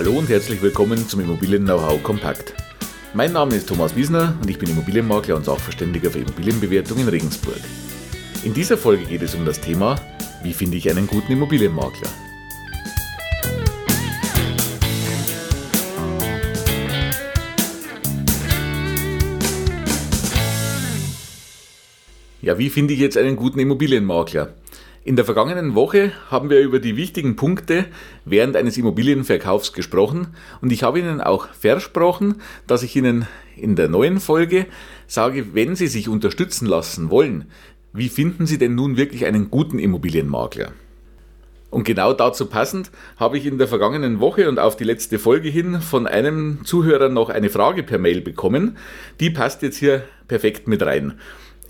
Hallo und herzlich willkommen zum Immobilien Know-how Kompakt. Mein Name ist Thomas Wiesner und ich bin Immobilienmakler und Sachverständiger für Immobilienbewertung in Regensburg. In dieser Folge geht es um das Thema, wie finde ich einen guten Immobilienmakler? Ja, wie finde ich jetzt einen guten Immobilienmakler? In der vergangenen Woche haben wir über die wichtigen Punkte während eines Immobilienverkaufs gesprochen und ich habe Ihnen auch versprochen, dass ich Ihnen in der neuen Folge sage, wenn Sie sich unterstützen lassen wollen, wie finden Sie denn nun wirklich einen guten Immobilienmakler? Und genau dazu passend habe ich in der vergangenen Woche und auf die letzte Folge hin von einem Zuhörer noch eine Frage per Mail bekommen. Die passt jetzt hier perfekt mit rein.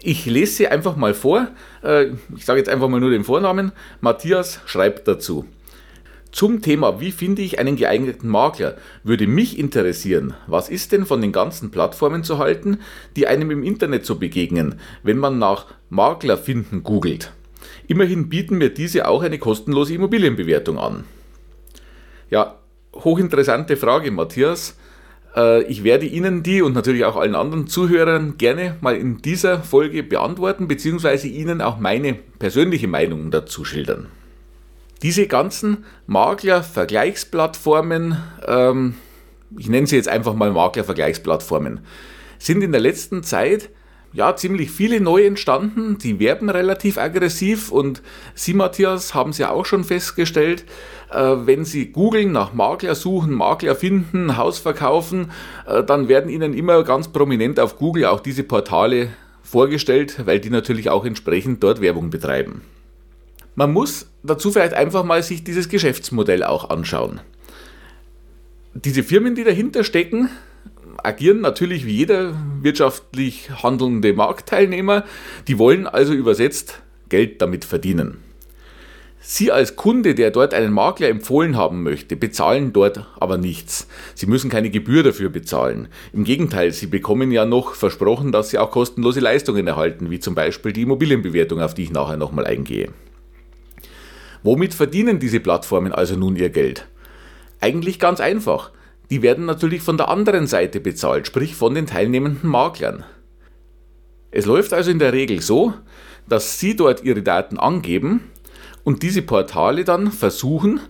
Ich lese sie einfach mal vor. Äh, ich sage jetzt einfach mal nur den Vornamen. Matthias schreibt dazu. Zum Thema, wie finde ich einen geeigneten Makler, würde mich interessieren, was ist denn von den ganzen Plattformen zu halten, die einem im Internet so begegnen, wenn man nach Makler finden googelt. Immerhin bieten mir diese auch eine kostenlose Immobilienbewertung an. Ja, hochinteressante Frage, Matthias. Äh, ich werde Ihnen die und natürlich auch allen anderen Zuhörern gerne mal in dieser Folge beantworten, beziehungsweise Ihnen auch meine persönliche Meinung dazu schildern. Diese ganzen Makler-Vergleichsplattformen, ähm, ich nenne sie jetzt einfach mal Makler-Vergleichsplattformen, sind in der letzten Zeit ja, ziemlich viele neu entstanden. Die werben relativ aggressiv und Sie, Matthias, haben es ja auch schon festgestellt. Äh, wenn Sie googeln, nach Makler suchen, Makler finden, Haus verkaufen, äh, dann werden Ihnen immer ganz prominent auf Google auch diese Portale vorgestellt, weil die natürlich auch entsprechend dort Werbung betreiben. Man muss dazu vielleicht einfach mal sich dieses Geschäftsmodell auch anschauen. Diese Firmen, die dahinter stecken, agieren natürlich wie jeder wirtschaftlich handelnde Marktteilnehmer. Die wollen also übersetzt Geld damit verdienen. Sie als Kunde, der dort einen Makler empfohlen haben möchte, bezahlen dort aber nichts. Sie müssen keine Gebühr dafür bezahlen. Im Gegenteil, Sie bekommen ja noch versprochen, dass Sie auch kostenlose Leistungen erhalten, wie zum Beispiel die Immobilienbewertung, auf die ich nachher nochmal eingehe. Womit verdienen diese Plattformen also nun ihr Geld? Eigentlich ganz einfach die werden natürlich von der anderen Seite bezahlt, sprich von den teilnehmenden Maklern. Es läuft also in der Regel so, dass Sie dort Ihre Daten angeben und diese Portale dann versuchen,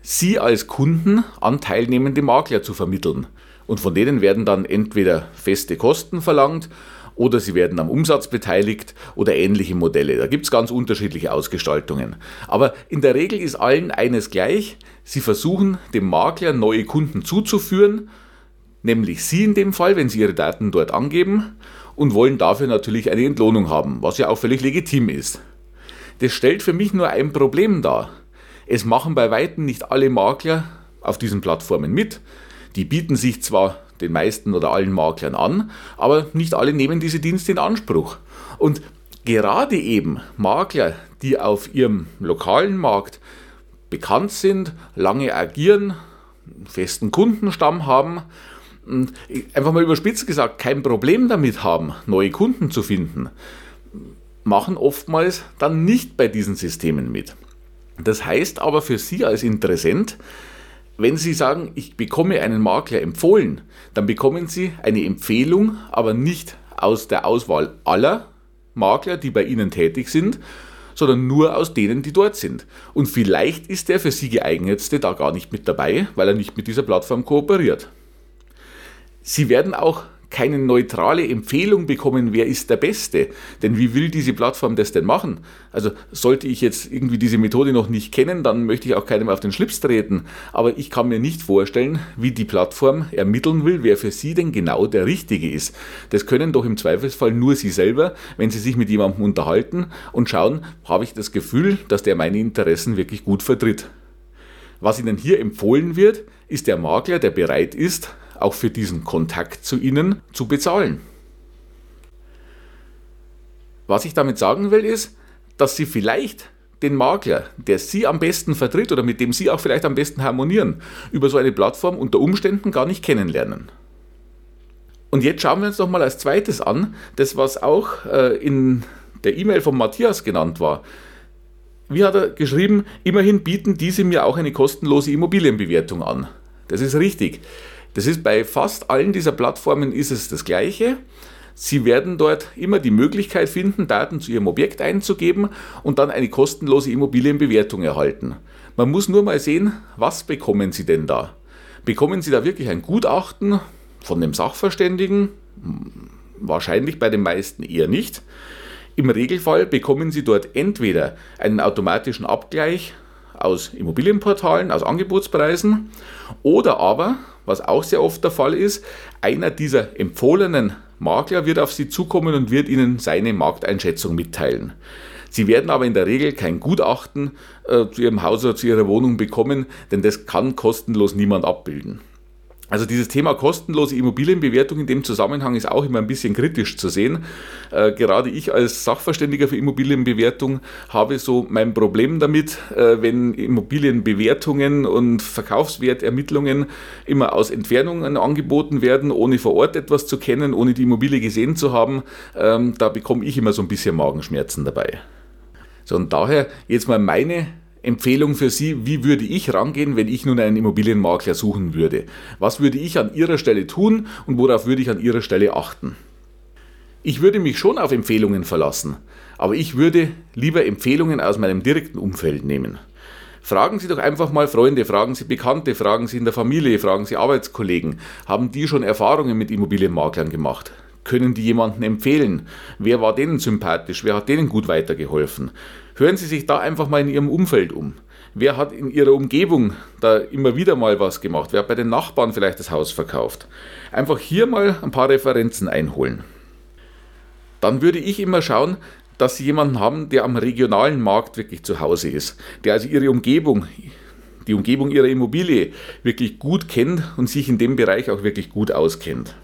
Sie als Kunden an teilnehmende Makler zu vermitteln. Und von denen werden dann entweder feste Kosten verlangt oder sie werden am Umsatz beteiligt oder ähnliche Modelle. Da gibt es ganz unterschiedliche Ausgestaltungen. Aber in der Regel ist allen eines gleich. Sie versuchen dem Makler neue Kunden zuzuführen, nämlich Sie in dem Fall, wenn Sie Ihre Daten dort angeben und wollen dafür natürlich eine Entlohnung haben, was ja auch völlig legitim ist. Das stellt für mich nur ein Problem dar. Es machen bei weitem nicht alle Makler auf diesen Plattformen mit. Die bieten sich zwar den meisten oder allen Maklern an, aber nicht alle nehmen diese Dienste in Anspruch. Und gerade eben Makler, die auf ihrem lokalen Markt bekannt sind, lange agieren, festen Kundenstamm haben, und einfach mal überspitzt gesagt, kein Problem damit haben, neue Kunden zu finden, machen oftmals dann nicht bei diesen Systemen mit. Das heißt aber für Sie als Interessent, wenn Sie sagen, ich bekomme einen Makler empfohlen, dann bekommen Sie eine Empfehlung, aber nicht aus der Auswahl aller Makler, die bei Ihnen tätig sind, sondern nur aus denen, die dort sind. Und vielleicht ist der für Sie geeignetste da gar nicht mit dabei, weil er nicht mit dieser Plattform kooperiert. Sie werden auch keine neutrale Empfehlung bekommen, wer ist der Beste. Denn wie will diese Plattform das denn machen? Also sollte ich jetzt irgendwie diese Methode noch nicht kennen, dann möchte ich auch keinem auf den Schlips treten. Aber ich kann mir nicht vorstellen, wie die Plattform ermitteln will, wer für sie denn genau der Richtige ist. Das können doch im Zweifelsfall nur sie selber, wenn sie sich mit jemandem unterhalten und schauen, habe ich das Gefühl, dass der meine Interessen wirklich gut vertritt. Was Ihnen hier empfohlen wird, ist der Makler, der bereit ist, auch für diesen Kontakt zu Ihnen zu bezahlen. Was ich damit sagen will, ist, dass Sie vielleicht den Makler, der Sie am besten vertritt oder mit dem Sie auch vielleicht am besten harmonieren, über so eine Plattform unter Umständen gar nicht kennenlernen. Und jetzt schauen wir uns noch mal als zweites an, das was auch äh, in der E-Mail von Matthias genannt war. Wie hat er geschrieben, immerhin bieten diese mir auch eine kostenlose Immobilienbewertung an. Das ist richtig. Das ist bei fast allen dieser Plattformen ist es das Gleiche. Sie werden dort immer die Möglichkeit finden, Daten zu Ihrem Objekt einzugeben und dann eine kostenlose Immobilienbewertung erhalten. Man muss nur mal sehen, was bekommen Sie denn da? Bekommen Sie da wirklich ein Gutachten von dem Sachverständigen? Wahrscheinlich bei den meisten eher nicht. Im Regelfall bekommen Sie dort entweder einen automatischen Abgleich aus Immobilienportalen, aus Angebotspreisen oder aber, was auch sehr oft der Fall ist, einer dieser empfohlenen Makler wird auf Sie zukommen und wird Ihnen seine Markteinschätzung mitteilen. Sie werden aber in der Regel kein Gutachten äh, zu Ihrem Haus oder zu Ihrer Wohnung bekommen, denn das kann kostenlos niemand abbilden. Also dieses Thema kostenlose Immobilienbewertung in dem Zusammenhang ist auch immer ein bisschen kritisch zu sehen. Äh, gerade ich als Sachverständiger für Immobilienbewertung habe so mein Problem damit, äh, wenn Immobilienbewertungen und Verkaufswertermittlungen immer aus Entfernungen angeboten werden, ohne vor Ort etwas zu kennen, ohne die Immobilie gesehen zu haben. Ähm, da bekomme ich immer so ein bisschen Magenschmerzen dabei. So, und daher jetzt mal meine Empfehlung für Sie, wie würde ich rangehen, wenn ich nun einen Immobilienmakler suchen würde? Was würde ich an Ihrer Stelle tun und worauf würde ich an Ihrer Stelle achten? Ich würde mich schon auf Empfehlungen verlassen, aber ich würde lieber Empfehlungen aus meinem direkten Umfeld nehmen. Fragen Sie doch einfach mal Freunde, fragen Sie Bekannte, fragen Sie in der Familie, fragen Sie Arbeitskollegen. Haben die schon Erfahrungen mit Immobilienmaklern gemacht? Können die jemanden empfehlen? Wer war denen sympathisch? Wer hat denen gut weitergeholfen? Hören Sie sich da einfach mal in Ihrem Umfeld um. Wer hat in Ihrer Umgebung da immer wieder mal was gemacht? Wer hat bei den Nachbarn vielleicht das Haus verkauft? Einfach hier mal ein paar Referenzen einholen. Dann würde ich immer schauen, dass Sie jemanden haben, der am regionalen Markt wirklich zu Hause ist, der also Ihre Umgebung, die Umgebung Ihrer Immobilie wirklich gut kennt und sich in dem Bereich auch wirklich gut auskennt.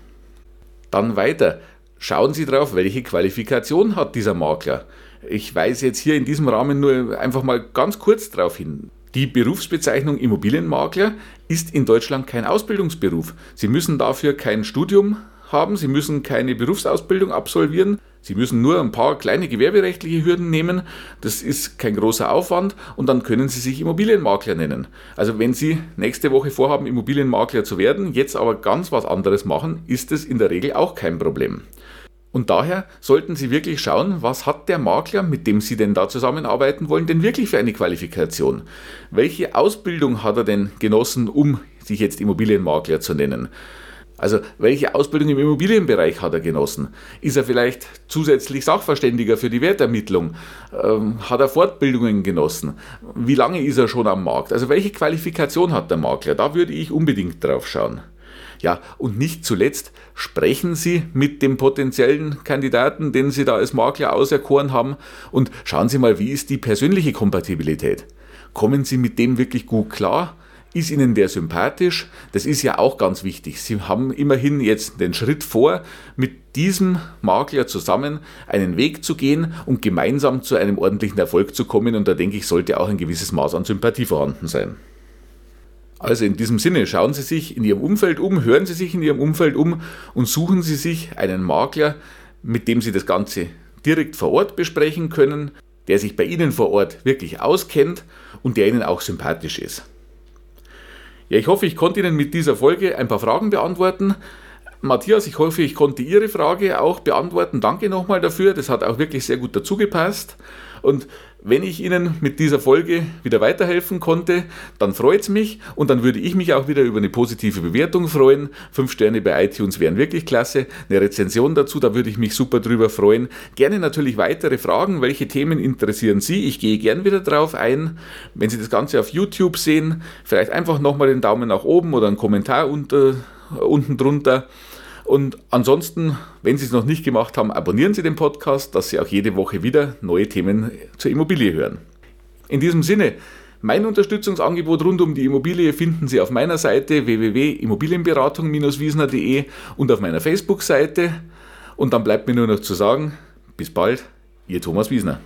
Dann weiter. Schauen Sie drauf, welche Qualifikation hat dieser Makler. Ich weise jetzt hier in diesem Rahmen nur einfach mal ganz kurz darauf hin. Die Berufsbezeichnung Immobilienmakler ist in Deutschland kein Ausbildungsberuf. Sie müssen dafür kein Studium haben, Sie müssen keine Berufsausbildung absolvieren, Sie müssen nur ein paar kleine gewerberechtliche Hürden nehmen, das ist kein großer Aufwand und dann können Sie sich Immobilienmakler nennen. Also wenn Sie nächste Woche vorhaben, Immobilienmakler zu werden, jetzt aber ganz was anderes machen, ist es in der Regel auch kein Problem. Und daher sollten Sie wirklich schauen, was hat der Makler, mit dem Sie denn da zusammenarbeiten wollen, denn wirklich für eine Qualifikation? Welche Ausbildung hat er denn genossen, um sich jetzt Immobilienmakler zu nennen? Also welche Ausbildung im Immobilienbereich hat er genossen? Ist er vielleicht zusätzlich Sachverständiger für die Wertermittlung? Ähm, hat er Fortbildungen genossen? Wie lange ist er schon am Markt? Also welche Qualifikation hat der Makler? Da würde ich unbedingt drauf schauen. Ja, und nicht zuletzt sprechen Sie mit dem potenziellen Kandidaten, den Sie da als Makler auserkoren haben und schauen Sie mal, wie ist die persönliche Kompatibilität. Kommen Sie mit dem wirklich gut klar? Ist Ihnen der sympathisch? Das ist ja auch ganz wichtig. Sie haben immerhin jetzt den Schritt vor, mit diesem Makler zusammen einen Weg zu gehen und gemeinsam zu einem ordentlichen Erfolg zu kommen. Und da denke ich, sollte auch ein gewisses Maß an Sympathie vorhanden sein. Also in diesem Sinne, schauen Sie sich in Ihrem Umfeld um, hören Sie sich in Ihrem Umfeld um und suchen Sie sich einen Makler, mit dem Sie das Ganze direkt vor Ort besprechen können, der sich bei Ihnen vor Ort wirklich auskennt und der Ihnen auch sympathisch ist. Ja, ich hoffe, ich konnte Ihnen mit dieser Folge ein paar Fragen beantworten. Matthias, ich hoffe, ich konnte Ihre Frage auch beantworten. Danke nochmal dafür. Das hat auch wirklich sehr gut dazu gepasst. Und wenn ich Ihnen mit dieser Folge wieder weiterhelfen konnte, dann freut es mich und dann würde ich mich auch wieder über eine positive Bewertung freuen. Fünf Sterne bei iTunes wären wirklich klasse. Eine Rezension dazu, da würde ich mich super drüber freuen. Gerne natürlich weitere Fragen. Welche Themen interessieren Sie? Ich gehe gern wieder drauf ein. Wenn Sie das Ganze auf YouTube sehen, vielleicht einfach nochmal den Daumen nach oben oder einen Kommentar unter, unten drunter. Und ansonsten, wenn Sie es noch nicht gemacht haben, abonnieren Sie den Podcast, dass Sie auch jede Woche wieder neue Themen zur Immobilie hören. In diesem Sinne, mein Unterstützungsangebot rund um die Immobilie finden Sie auf meiner Seite www.immobilienberatung-wiesner.de und auf meiner Facebook-Seite. Und dann bleibt mir nur noch zu sagen, bis bald, Ihr Thomas Wiesner.